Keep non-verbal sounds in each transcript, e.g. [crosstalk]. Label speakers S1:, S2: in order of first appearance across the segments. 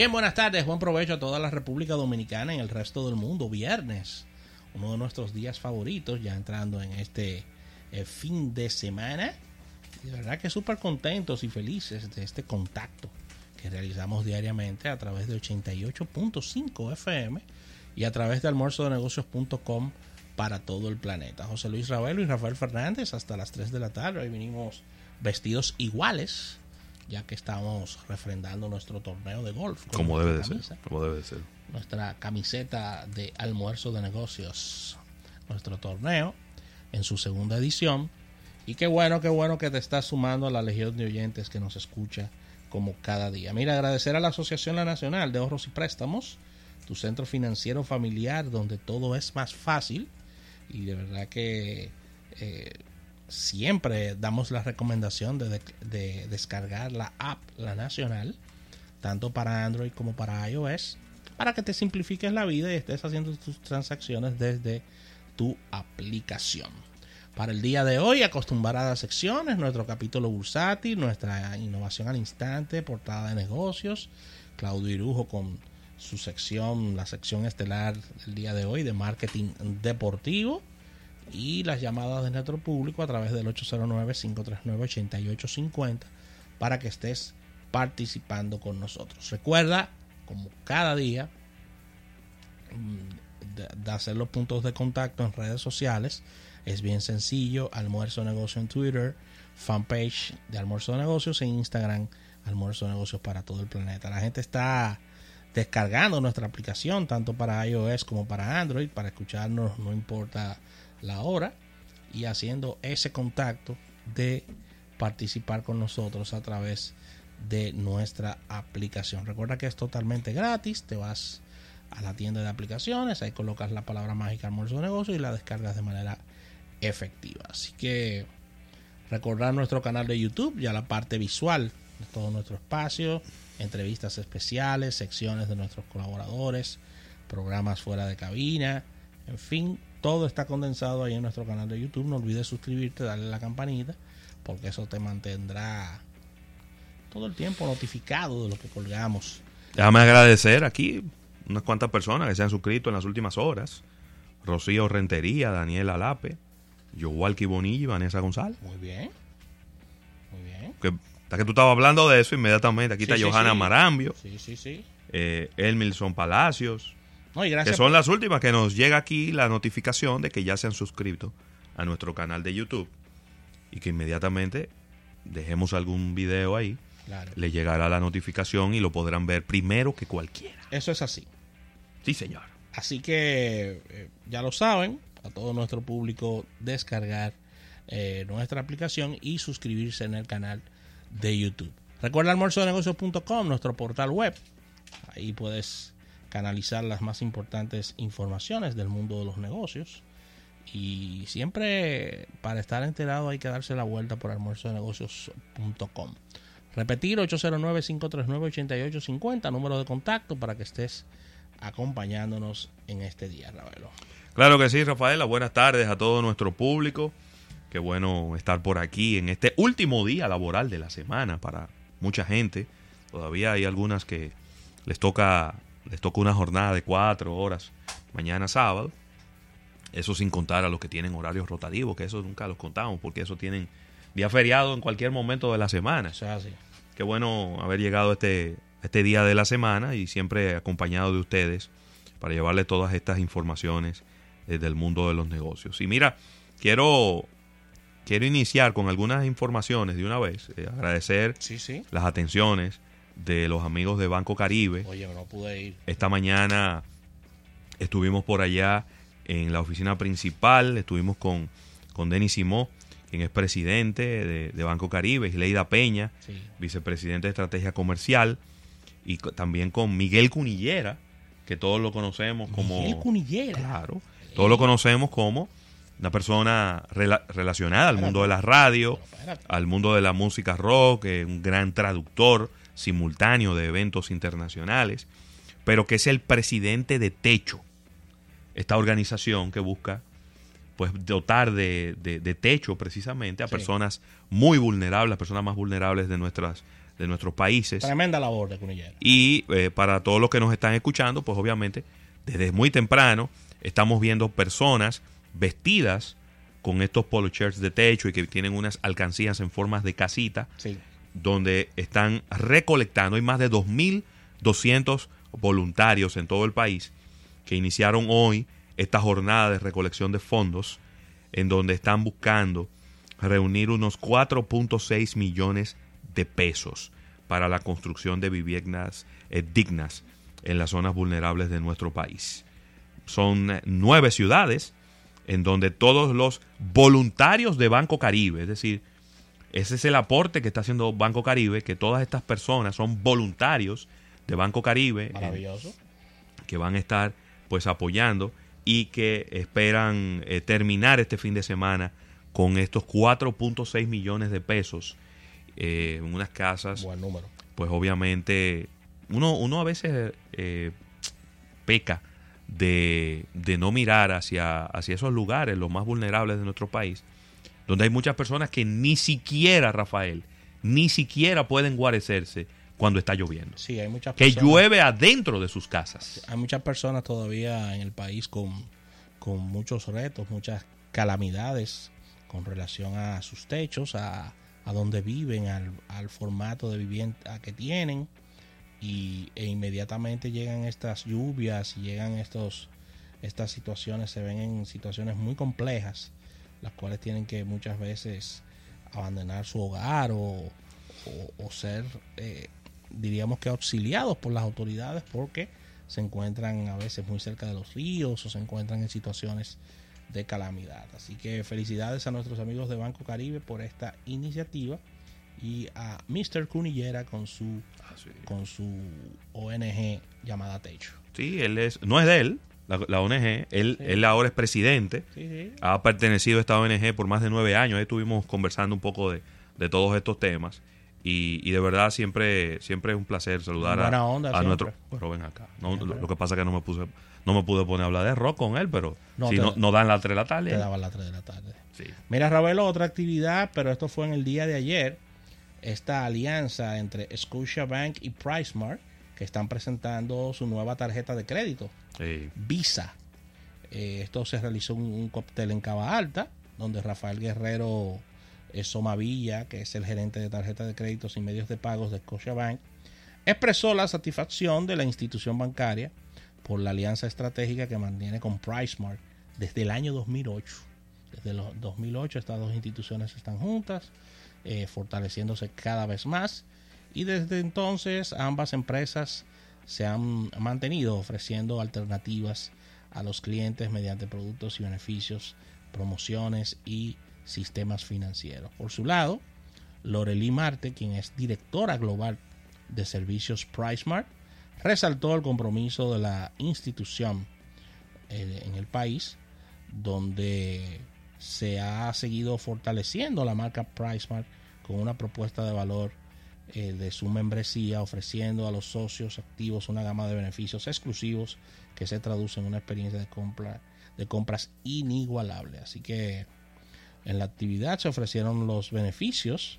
S1: Bien, buenas tardes, buen provecho a toda la República Dominicana y el resto del mundo. Viernes, uno de nuestros días favoritos, ya entrando en este eh, fin de semana. de verdad que súper contentos y felices de este contacto que realizamos diariamente a través de 88.5 FM y a través de almuerzodenegocios.com para todo el planeta. José Luis Ravelo y Rafael Fernández hasta las 3 de la tarde. Hoy vinimos vestidos iguales ya que estamos refrendando nuestro torneo de golf.
S2: Como debe de ser. Como debe de ser.
S1: Nuestra camiseta de almuerzo de negocios. Nuestro torneo en su segunda edición. Y qué bueno, qué bueno que te estás sumando a la legión de oyentes que nos escucha como cada día. Mira, agradecer a la Asociación La Nacional de Ahorros y Préstamos, tu centro financiero familiar donde todo es más fácil. Y de verdad que eh, siempre damos la recomendación de, descargar la app, la nacional, tanto para Android como para iOS, para que te simplifiques la vida y estés haciendo tus transacciones desde tu aplicación. Para el día de hoy, acostumbradas secciones, nuestro capítulo bursátil, nuestra innovación al instante, portada de negocios, Claudio Irujo con su sección, la sección estelar del día de hoy de marketing deportivo y las llamadas de nuestro público a través del 809-539-8850 para que estés participando con nosotros. Recuerda, como cada día, mm, de, hacer los puntos de contacto en redes sociales. Es bien sencillo. Almuerzo Negocio en Twitter, fanpage de Almuerzo de Negocios en Instagram, Almuerzo de Negocios para todo el planeta. La gente está descargando nuestra aplicación tanto para iOS como para Android para escucharnos, no importa la hora y haciendo ese contacto de participar con nosotros a través de nuestra aplicación. Recuerda que es totalmente gratis, te vas a la tienda de aplicaciones, ahí colocas la palabra mágica almuerzo de negocio y la descargas de manera efectiva. Así que recordar nuestro canal de YouTube, ya la parte visual de todo nuestro espacio, entrevistas especiales, secciones de nuestros colaboradores, programas fuera de cabina, en fin, todo está condensado ahí en nuestro canal de YouTube. No olvides suscribirte, darle a la campanita, porque eso te mantendrá todo el tiempo notificado de lo que colgamos.
S2: Déjame agradecer aquí unas cuantas personas que se han suscrito en las últimas horas. Rocío Rentería, Daniel Alape, Yowalki Bonilla y Vanessa González.
S1: Muy bien. Muy bien.
S2: Que, que tú estabas hablando de eso inmediatamente. Aquí está Johanna Marambio.
S1: Sí, sí, sí.
S2: Eh, Elmilson Palacios, que son las últimas que nos llega aquí la notificación de que ya se han suscrito a nuestro canal de YouTube y que inmediatamente dejemos algún video ahí, le llegará la notificación y lo podrán ver primero que cualquiera.
S1: Eso es así.
S2: Sí, señor.
S1: Así que eh, ya lo saben, a todo nuestro público descargar eh, nuestra aplicación y suscribirse en el canal de YouTube. Recuerda almuerzodenegocios.com, nuestro portal web. Ahí puedes canalizar las más importantes informaciones del mundo de los negocios. Y siempre para estar enterado hay que darse la vuelta por almuerzodenegocios.com. Repetir 809-539-8850, número de contacto para que estés acompañándonos en este día, Ravelo.
S2: Claro que sí, Rafaela. Buenas tardes a todo nuestro público. Qué bueno estar por aquí en este último día laboral de la semana para mucha gente. Todavía hay algunas que les toca les toca una jornada de cuatro horas mañana sábado. Eso sin contar a los que tienen horarios rotativos, que eso nunca los contamos, porque eso tienen día feriado en cualquier momento de la semana. Qué bueno haber llegado este, este día de la semana y siempre acompañado de ustedes para llevarles todas estas informaciones desde el mundo de los negocios. Y mira, quiero, quiero iniciar con algunas informaciones de una vez, eh, agradecer las atenciones de los amigos de Banco Caribe.
S1: Oye, no pude ir.
S2: Esta mañana estuvimos por allá en la oficina principal, estuvimos con, con Denis Simó, quien es presidente de, Banco Caribe, y Leida Peña, vicepresidente de Estrategia Comercial, y también con Miguel Cunillera, que todos lo conocemos como...
S1: Miguel Cunillera.
S2: Claro, todos lo conocemos como una persona relacionada al mundo de la radio, al mundo de la música rock, un gran traductor, simultáneo de eventos internacionales, pero que es el presidente de Techo, esta organización que busca pues dotar de, techo precisamente a personas muy vulnerables, las personas más vulnerables de nuestras de nuestros países.
S1: Tremenda labor de Cunillera.
S2: Y eh, para todos los que nos están escuchando, pues obviamente desde muy temprano estamos viendo personas vestidas con estos polo shirts de techo y que tienen unas alcancías en formas de casita,
S1: Sí.
S2: Donde están recolectando. Hay más de 2.200 voluntarios en todo el país que iniciaron hoy esta jornada de recolección de fondos, en donde están buscando reunir unos 4.6 millones de pesos para la construcción de viviendas eh, dignas en las zonas vulnerables de nuestro país. Son eh, nueve ciudades en donde todos los voluntarios de Banco Caribe, es decir, ese es el aporte que está haciendo Banco Caribe, que todas estas personas son voluntarios de Banco Caribe en-
S1: Maravilloso.
S2: que van a estar pues apoyando y que esperan eh, terminar este fin de semana con estos 4.6 millones de pesos eh, en unas casas
S1: Buen número.
S2: pues obviamente uno, uno a veces eh, peca de, de no mirar hacia, hacia esos lugares, los más vulnerables de nuestro país, donde hay muchas personas que ni siquiera, Rafael, ni siquiera pueden guarecerse cuando está lloviendo.
S1: Sí, hay muchas
S2: Que
S1: personas.
S2: llueve adentro de sus casas.
S1: Hay muchas personas todavía en el país con, con muchos retos, muchas calamidades con relación a sus techos, a, a donde viven, al, al formato de vivienda que tienen. Y, e inmediatamente llegan estas lluvias y llegan estos, estas situaciones, se ven en situaciones muy complejas, las cuales tienen que muchas veces abandonar su hogar o, o- o ser, eh, diríamos que auxiliados por las autoridades porque se encuentran a veces muy cerca de los ríos o se encuentran en situaciones de calamidad. Así que felicidades a nuestros amigos de Banco Caribe por esta iniciativa y a Mr. Cunillera con su con su ONG llamada Techo.
S2: Sí, él es, no es de él, la, la ONG, él,
S1: Sí.
S2: él ahora es presidente,
S1: Sí, sí.
S2: ha pertenecido a esta ONG por más de nueve años, ahí estuvimos conversando un poco de, de todos estos temas y, y de verdad siempre siempre es un placer saludar a,
S1: onda
S2: a nuestro... Pero ven acá, no, lo, lo que pasa es que no me puse no me pude poner a hablar de rock con él, pero
S1: No,
S2: si
S1: te-
S2: no, no dan las tres de la tarde.
S1: Te daban las 3 de la tarde.
S2: Sí.
S1: Mira, Ravelo, otra actividad, pero esto fue en el día de ayer. Esta alianza entre Scotiabank y PriceMart, que están presentando su nueva tarjeta de crédito,
S2: Sí.
S1: Visa. Eh, esto se realizó en un cóctel en Cava Alta, donde Rafael Guerrero eh, Somavilla, que es el gerente de tarjetas de créditos y medios de pagos de Scotiabank, expresó la satisfacción de la institución bancaria por la alianza estratégica que mantiene con PriceMart desde el año 2008. Desde el 2008 estas dos instituciones están juntas, eh, fortaleciéndose cada vez más y desde entonces ambas empresas se han mantenido ofreciendo alternativas a los clientes mediante productos y beneficios, promociones y sistemas financieros. Por su lado, Lorelí Marte, quien es directora global de servicios PriceMart, resaltó el compromiso de la institución eh, en el país, donde se ha seguido fortaleciendo la marca PriceMart con una propuesta de valor eh, de su membresía, ofreciendo a los socios activos una gama de beneficios exclusivos que se traduce en una experiencia de compra de compras inigualable. Así que en la actividad se ofrecieron los beneficios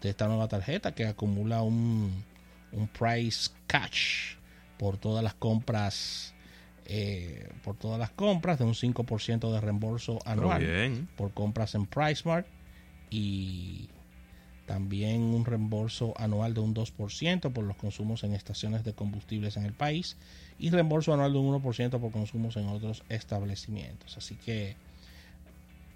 S1: de esta nueva tarjeta que acumula un, un price catch por todas las compras eh, por todas las compras de un 5% de reembolso anual por compras en PriceMart y también un reembolso anual de un 2% por los consumos en estaciones de combustibles en el país y reembolso anual de un 1% por consumos en otros establecimientos. Así que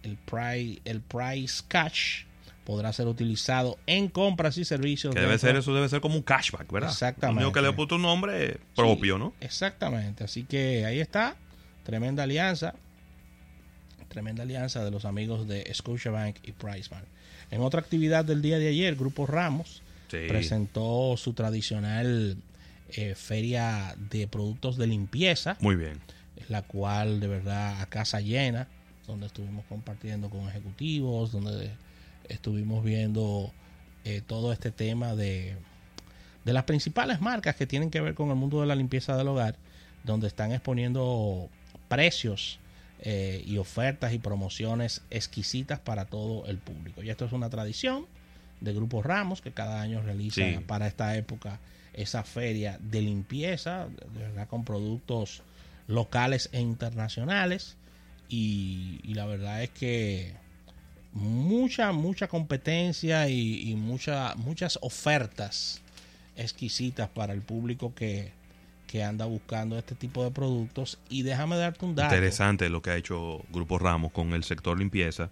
S1: el price, el price catch podrá ser utilizado en compras y servicios.
S2: Que debe ser, eso debe ser como un cashback, ¿verdad?
S1: Exactamente.
S2: Lo que le he puesto un nombre propio,
S1: Sí,
S2: ¿no?
S1: Exactamente. Así que ahí está. Tremenda alianza. Tremenda alianza de los amigos de Scotiabank y PriceMart. En otra actividad del día de ayer, Grupo Ramos
S2: Sí.
S1: presentó su tradicional eh, feria de productos de limpieza,
S2: Muy bien.
S1: la cual de verdad a casa llena, donde estuvimos compartiendo con ejecutivos, donde estuvimos viendo eh, todo este tema de, de las principales marcas que tienen que ver con el mundo de la limpieza del hogar, donde están exponiendo precios eh, y ofertas y promociones exquisitas para todo el público. Y esto es una tradición de Grupo Ramos, que cada año realiza
S2: Sí.
S1: para esta época esa feria de limpieza, de verdad con productos locales e internacionales. Y, y la verdad es que mucha, mucha competencia y, y mucha, muchas ofertas exquisitas para el público que, que anda buscando este tipo de productos. Y déjame darte un dato.
S2: Interesante lo que ha hecho Grupo Ramos con el sector limpieza,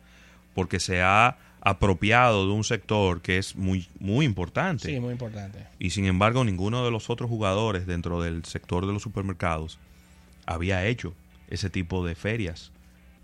S2: porque se ha apropiado de un sector que es muy, muy importante.
S1: Sí, muy importante.
S2: Y sin embargo, ninguno de los otros jugadores dentro del sector de los supermercados había hecho ese tipo de ferias.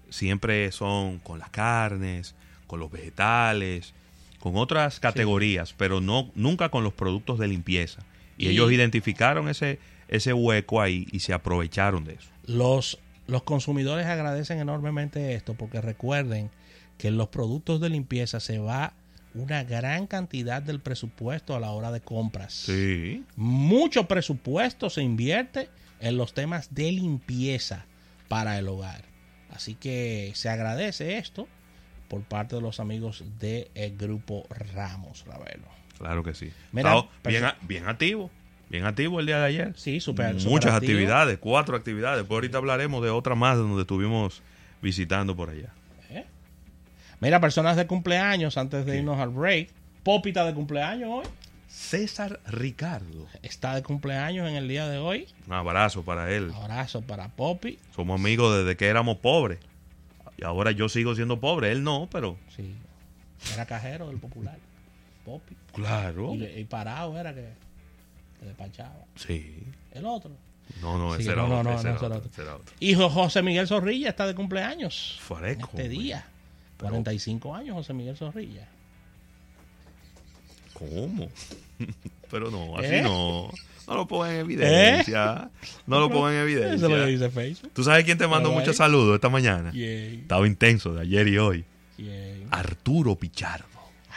S2: Siempre son con las carnes, con los vegetales, con otras categorías, pero no nunca con los productos de limpieza. Y,
S1: Y-
S2: ellos identificaron ese, ese hueco ahí y se aprovecharon de eso.
S1: Los, los consumidores agradecen enormemente esto porque recuerden que en los productos de limpieza se va una gran cantidad del presupuesto a la hora de compras.
S2: Sí.
S1: Mucho presupuesto se invierte en los temas de limpieza para el hogar. Así que se agradece esto por parte de los amigos del grupo Ramos, Ravelo.
S2: Claro que sí.
S1: Mira,
S2: bien, bien activo. Bien activo el día de ayer.
S1: Sí, super,
S2: Muchas
S1: super activo.
S2: actividades, cuatro actividades. Pues ahorita hablaremos de otra más donde estuvimos visitando por allá.
S1: ¿Eh? Mira, personas de cumpleaños antes de
S2: ¿Qué?
S1: irnos al break. Popita de cumpleaños hoy.
S2: César Ricardo.
S1: Está de cumpleaños en el día de hoy.
S2: Un abrazo para él.
S1: Abrazo para Poppy.
S2: Somos amigos desde que éramos pobres. Y ahora yo sigo siendo pobre. Él no, pero.
S1: Sí. Era cajero del popular. Poppy.
S2: Claro.
S1: Y, y parado era que, que despachaba.
S2: Sí.
S1: El otro.
S2: No, no,
S1: Sí,
S2: ese era
S1: no, no,
S2: otro.
S1: no,
S2: ese
S1: no,
S2: era
S1: ese era
S2: otro,
S1: otro.
S2: ese era otro.
S1: Hijo José Miguel Zorrilla está de cumpleaños.
S2: Fresco,
S1: en este día.
S2: Pero-
S1: 45 años José Miguel Zorrilla.
S2: ¿Cómo? [laughs] pero no, así
S1: ¿Eh?
S2: no. No lo pongan en evidencia. No lo pongan en
S1: Eso es lo que
S2: evidencia.
S1: dice Facebook.
S2: ¿Tú sabes quién te mandó muchos saludos esta mañana?
S1: Yay,
S2: Estaba intenso de ayer y hoy.
S1: yay.
S2: Arturo Pichardo.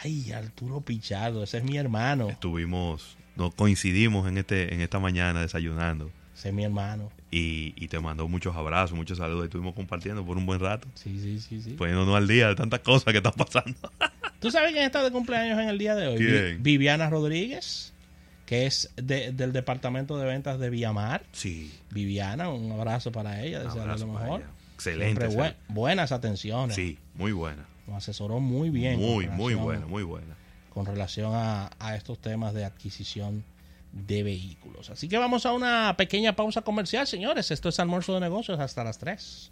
S1: Ay, Arturo Pichardo, ese es mi hermano.
S2: Estuvimos, nos coincidimos en este, en esta mañana desayunando.
S1: Ese es mi hermano.
S2: Y, y te mandó muchos abrazos, muchos saludos. Y estuvimos compartiendo por un buen rato.
S1: Sí, sí, sí, sí.
S2: Poniéndonos al día de tantas cosas que están pasando. [laughs]
S1: ¿Tú sabes quién está de cumpleaños en el día de hoy?
S2: ¿Quién?
S1: Vi- Viviana Rodríguez, que es de- del departamento de ventas de Villamar.
S2: Sí.
S1: Viviana, un abrazo para ella, desearle lo mejor.
S2: ella. Excelente.
S1: Buenas atenciones.
S2: Sí, muy buena.
S1: Nos asesoró muy bien.
S2: muy, muy buena, muy buena.
S1: Con relación a, estos temas de adquisición de vehículos. Así que vamos a una pequeña pausa comercial, señores. Esto es almuerzo de negocios hasta las 3.